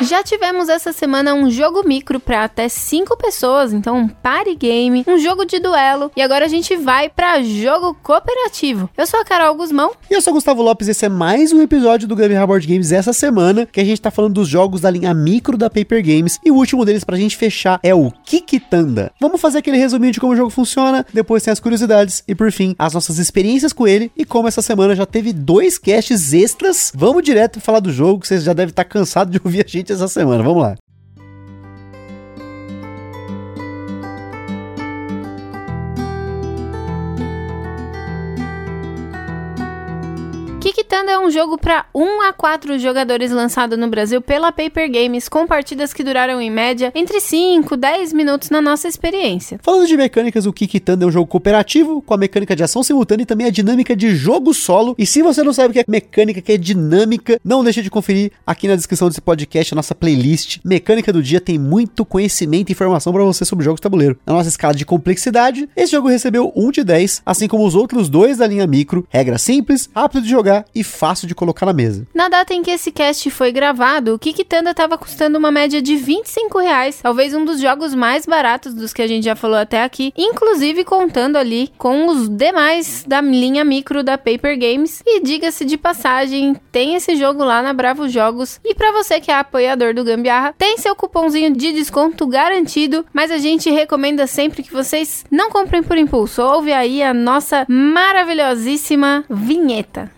Já tivemos essa semana um jogo micro para até 5 pessoas, então um party game, um jogo de duelo e agora a gente vai para jogo cooperativo. Eu sou a Carol Guzmão. E eu sou o Gustavo Lopes, esse é mais um episódio do Game Board Games essa semana, que a gente tá falando dos jogos da linha micro da Paper Games e o último deles pra gente fechar é o Kikitanda. Vamos fazer aquele resuminho de como o jogo funciona, depois tem as curiosidades e por fim as nossas experiências com ele e como essa semana já teve dois casts extras, vamos direto falar do jogo, que vocês já devem estar cansados de ouvir a gente essa semana. Vamos lá. Kikitanda é um jogo para 1 a 4 jogadores lançado no Brasil pela Paper Games, com partidas que duraram em média entre 5 e 10 minutos na nossa experiência. Falando de mecânicas, o Kikitanda é um jogo cooperativo, com a mecânica de ação simultânea e também a dinâmica de jogo solo. E se você não sabe o que é mecânica, que é dinâmica, não deixe de conferir aqui na descrição desse podcast a nossa playlist. Mecânica do dia tem muito conhecimento e informação para você sobre jogos de tabuleiro. Na nossa escala de complexidade, esse jogo recebeu 1 de 10, assim como os outros dois da linha micro. Regra simples, rápido de jogar e fácil de colocar na mesa. Na data em que esse cast foi gravado, o Kikitanda estava custando uma média de 25 reais, talvez um dos jogos mais baratos dos que a gente já falou até aqui, inclusive contando ali com os demais da linha micro da Paper Games. E diga-se de passagem, tem esse jogo lá na Bravo Jogos. E para você que é apoiador do Gambiarra, tem seu cupomzinho de desconto garantido, mas a gente recomenda sempre que vocês não comprem por impulso. Ouve aí a nossa maravilhosíssima vinheta.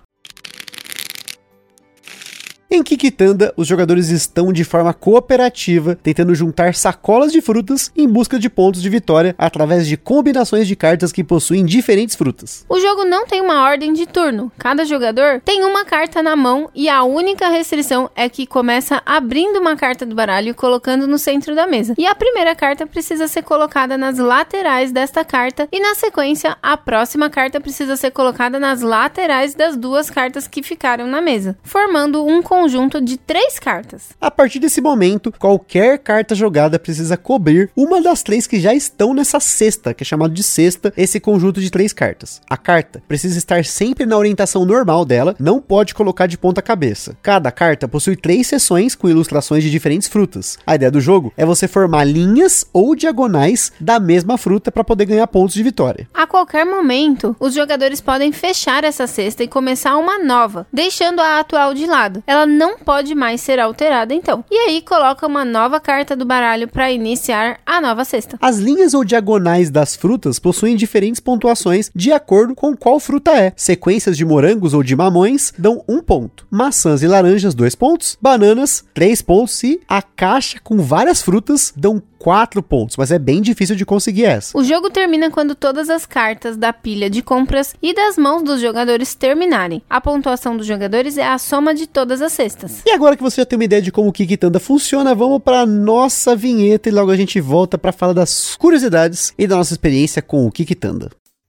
Em Kikitanda, os jogadores estão de forma cooperativa, tentando juntar sacolas de frutas em busca de pontos de vitória através de combinações de cartas que possuem diferentes frutas. O jogo não tem uma ordem de turno. Cada jogador tem uma carta na mão e a única restrição é que começa abrindo uma carta do baralho e colocando no centro da mesa. E a primeira carta precisa ser colocada nas laterais desta carta e na sequência a próxima carta precisa ser colocada nas laterais das duas cartas que ficaram na mesa, formando um conjunto de três cartas. A partir desse momento, qualquer carta jogada precisa cobrir uma das três que já estão nessa cesta, que é chamado de cesta, esse conjunto de três cartas. A carta precisa estar sempre na orientação normal dela, não pode colocar de ponta cabeça. Cada carta possui três seções com ilustrações de diferentes frutas. A ideia do jogo é você formar linhas ou diagonais da mesma fruta para poder ganhar pontos de vitória. A qualquer momento, os jogadores podem fechar essa cesta e começar uma nova, deixando a atual de lado. Ela não pode mais ser alterada então. E aí coloca uma nova carta do baralho para iniciar a nova cesta. As linhas ou diagonais das frutas possuem diferentes pontuações de acordo com qual fruta é. Sequências de morangos ou de mamões dão um ponto. Maçãs e laranjas, dois pontos. Bananas, três pontos. E a caixa com várias frutas dão 4 pontos, mas é bem difícil de conseguir essa. O jogo termina quando todas as cartas da pilha de compras e das mãos dos jogadores terminarem. A pontuação dos jogadores é a soma de todas as cestas. E agora que você já tem uma ideia de como o Kikitanda funciona, vamos para nossa vinheta e logo a gente volta para falar das curiosidades e da nossa experiência com o Kikitanda.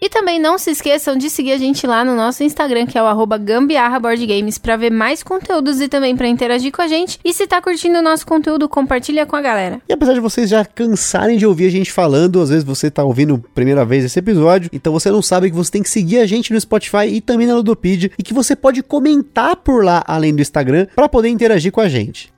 E também não se esqueçam de seguir a gente lá no nosso Instagram, que é o gambiarraboardgames, pra ver mais conteúdos e também pra interagir com a gente. E se tá curtindo o nosso conteúdo, compartilha com a galera. E apesar de vocês já cansarem de ouvir a gente falando, às vezes você tá ouvindo primeira vez esse episódio, então você não sabe que você tem que seguir a gente no Spotify e também na Ludopedia e que você pode comentar por lá além do Instagram para poder interagir com a gente.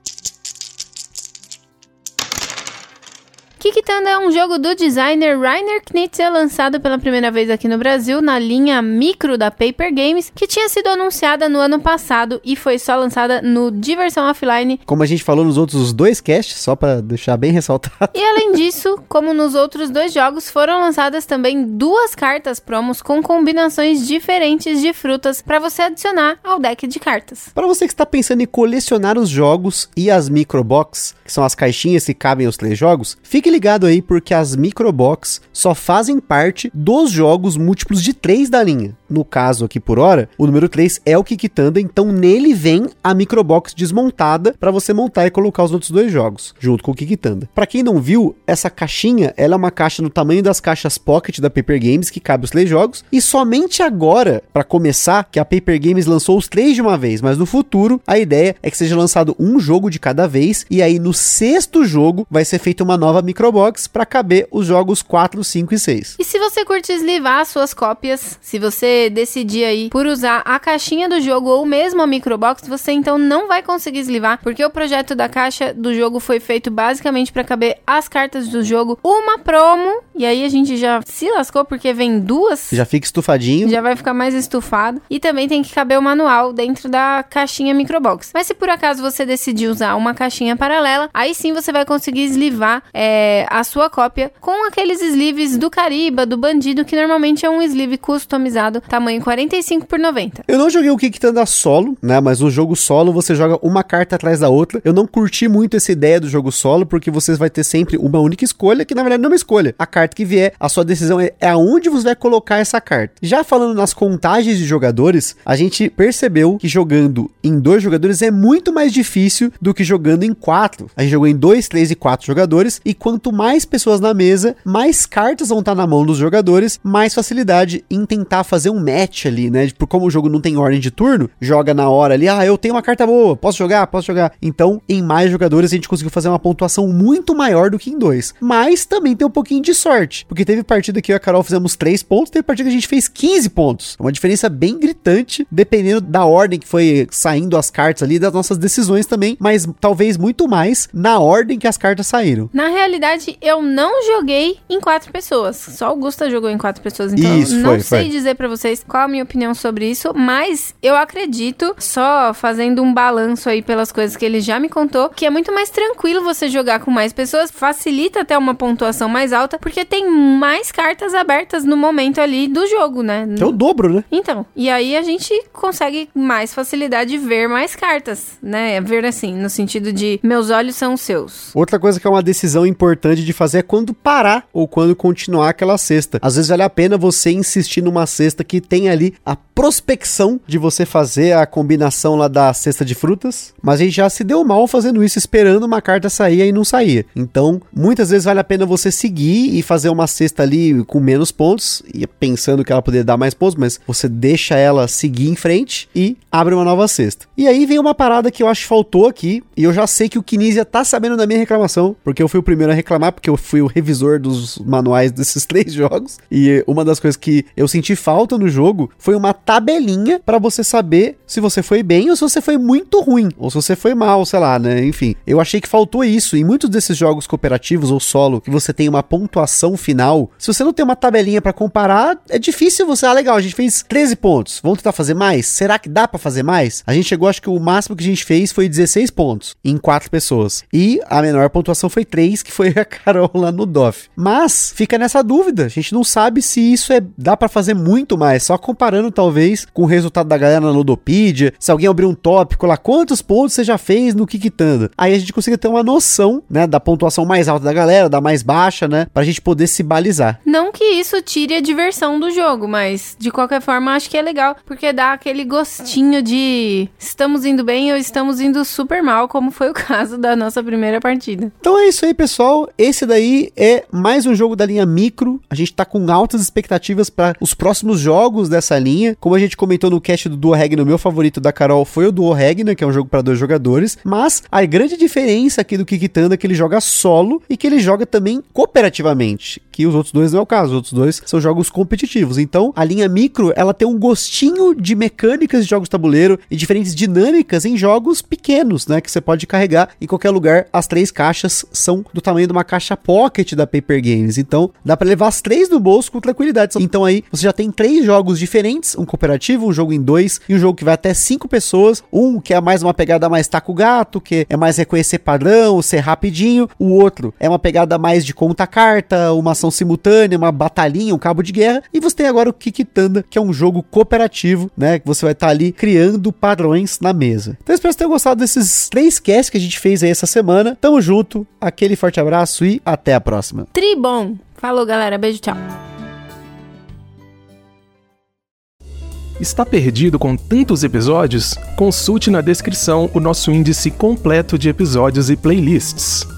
Kikitanda é um jogo do designer Rainer Knizia, lançado pela primeira vez aqui no Brasil na linha micro da Paper Games, que tinha sido anunciada no ano passado e foi só lançada no Diversão Offline. Como a gente falou nos outros dois casts, só para deixar bem ressaltado. E além disso, como nos outros dois jogos, foram lançadas também duas cartas promos com combinações diferentes de frutas para você adicionar ao deck de cartas. Para você que está pensando em colecionar os jogos e as microbox, que são as caixinhas que cabem os três jogos, fique ligado aí porque as microbox só fazem parte dos jogos múltiplos de 3 da linha. No caso aqui por hora, o número 3 é o Kikitanda, então nele vem a microbox desmontada para você montar e colocar os outros dois jogos, junto com o Kikitanda. Para quem não viu, essa caixinha, ela é uma caixa no tamanho das caixas Pocket da Paper Games que cabe os três jogos, e somente agora, para começar, que a Paper Games lançou os três de uma vez, mas no futuro a ideia é que seja lançado um jogo de cada vez e aí no sexto jogo vai ser feita uma nova microbox Microbox para caber os jogos 4, 5 e 6. E se você curte eslivar suas cópias, se você decidir aí por usar a caixinha do jogo ou mesmo a Microbox, você então não vai conseguir eslivar, porque o projeto da caixa do jogo foi feito basicamente para caber as cartas do jogo, uma promo, e aí a gente já se lascou porque vem duas. Já fica estufadinho. Já vai ficar mais estufado. E também tem que caber o manual dentro da caixinha Microbox. Mas se por acaso você decidir usar uma caixinha paralela, aí sim você vai conseguir eslivar é, a sua cópia com aqueles sleeves do Cariba, do Bandido, que normalmente é um sleeve customizado, tamanho 45 por 90. Eu não joguei o Kickstanda solo, né? Mas no jogo solo você joga uma carta atrás da outra. Eu não curti muito essa ideia do jogo solo, porque você vai ter sempre uma única escolha, que na verdade não é uma escolha. A carta que vier, a sua decisão é, é aonde você vai colocar essa carta. Já falando nas contagens de jogadores, a gente percebeu que jogando em dois jogadores é muito mais difícil do que jogando em quatro. A gente jogou em dois, três e quatro jogadores, e quanto quanto mais pessoas na mesa, mais cartas vão estar na mão dos jogadores, mais facilidade em tentar fazer um match ali, né? Por como o jogo não tem ordem de turno, joga na hora ali, ah, eu tenho uma carta boa, posso jogar, posso jogar. Então, em mais jogadores a gente conseguiu fazer uma pontuação muito maior do que em dois. Mas também tem um pouquinho de sorte, porque teve partida que eu e a Carol fizemos 3 pontos, teve partida que a gente fez 15 pontos. É uma diferença bem gritante, dependendo da ordem que foi saindo as cartas ali, das nossas decisões também, mas talvez muito mais na ordem que as cartas saíram. Na realidade, verdade, eu não joguei em quatro pessoas. Só Augusta jogou em quatro pessoas. Então, isso, não foi, sei foi. dizer para vocês qual a minha opinião sobre isso, mas eu acredito, só fazendo um balanço aí pelas coisas que ele já me contou, que é muito mais tranquilo você jogar com mais pessoas, facilita até uma pontuação mais alta, porque tem mais cartas abertas no momento ali do jogo, né? É o dobro, né? Então, e aí a gente consegue mais facilidade de ver mais cartas, né? Ver assim, no sentido de meus olhos são seus. Outra coisa que é uma decisão importante de fazer é quando parar ou quando continuar aquela cesta. Às vezes vale a pena você insistir numa cesta que tem ali a prospecção de você fazer a combinação lá da cesta de frutas, mas a gente já se deu mal fazendo isso, esperando uma carta sair e não saía. Então, muitas vezes vale a pena você seguir e fazer uma cesta ali com menos pontos, e pensando que ela poderia dar mais pontos, mas você deixa ela seguir em frente e abre uma nova cesta. E aí vem uma parada que eu acho que faltou aqui, e eu já sei que o Kinesia tá sabendo da minha reclamação, porque eu fui o primeiro a reclamar, porque eu fui o revisor dos manuais desses três jogos, e uma das coisas que eu senti falta no jogo foi uma tabelinha para você saber se você foi bem ou se você foi muito ruim, ou se você foi mal, sei lá, né? Enfim, eu achei que faltou isso. Em muitos desses jogos cooperativos ou solo, que você tem uma pontuação final, se você não tem uma tabelinha para comparar, é difícil você, ah, legal, a gente fez 13 pontos, vamos tentar fazer mais? Será que dá para fazer mais? A gente chegou, acho que o máximo que a gente fez foi 16 pontos em quatro pessoas. E a menor pontuação foi 3, que foi a Carol lá no DOF. Mas fica nessa dúvida, a gente não sabe se isso é dá para fazer muito mais, só comparando talvez com o resultado da galera na Ludopedia, se alguém abrir um tópico lá, quantos pontos você já fez no Kikitanda? Aí a gente consiga ter uma noção, né, da pontuação mais alta da galera, da mais baixa, né, pra gente poder se balizar. Não que isso tire a diversão do jogo, mas de qualquer forma acho que é legal, porque dá aquele gostinho de estamos indo bem ou estamos indo super mal, como foi o caso da nossa primeira partida. Então é isso aí, pessoal. Esse daí é mais um jogo da linha micro. A gente tá com altas expectativas para os próximos jogos dessa linha. Como a gente comentou no cast do Duo Regna, o meu favorito da Carol foi o Duo Regna, que é um jogo para dois jogadores. Mas a grande diferença aqui do Kikitanda é que ele joga solo e que ele joga também cooperativamente. Que os outros dois não é o caso, os outros dois são jogos competitivos. Então a linha micro ela tem um gostinho de mecânicas de jogos tabuleiro e diferentes dinâmicas em jogos pequenos, né? Que você pode carregar em qualquer lugar. As três caixas são do tamanho de uma caixa pocket da Paper Games. Então dá para levar as três no bolso com tranquilidade. Então aí você já tem três jogos diferentes: um cooperativo, um jogo em dois e um jogo que vai até cinco pessoas. Um que é mais uma pegada mais taco gato, que é mais reconhecer padrão, ser rapidinho. O outro é uma pegada mais de conta carta, uma ação simultânea, uma batalhinha, um cabo de guerra. E você tem agora o Kikitanda, que é um jogo cooperativo, né? Que você vai estar tá ali criando padrões na mesa. Então espero que vocês tenham gostado desses três casts que a gente fez aí essa semana. Tamo junto, aquele forte abraço e até a próxima. Tribom! Falou, galera. Beijo, tchau. Está perdido com tantos episódios? Consulte na descrição o nosso índice completo de episódios e playlists.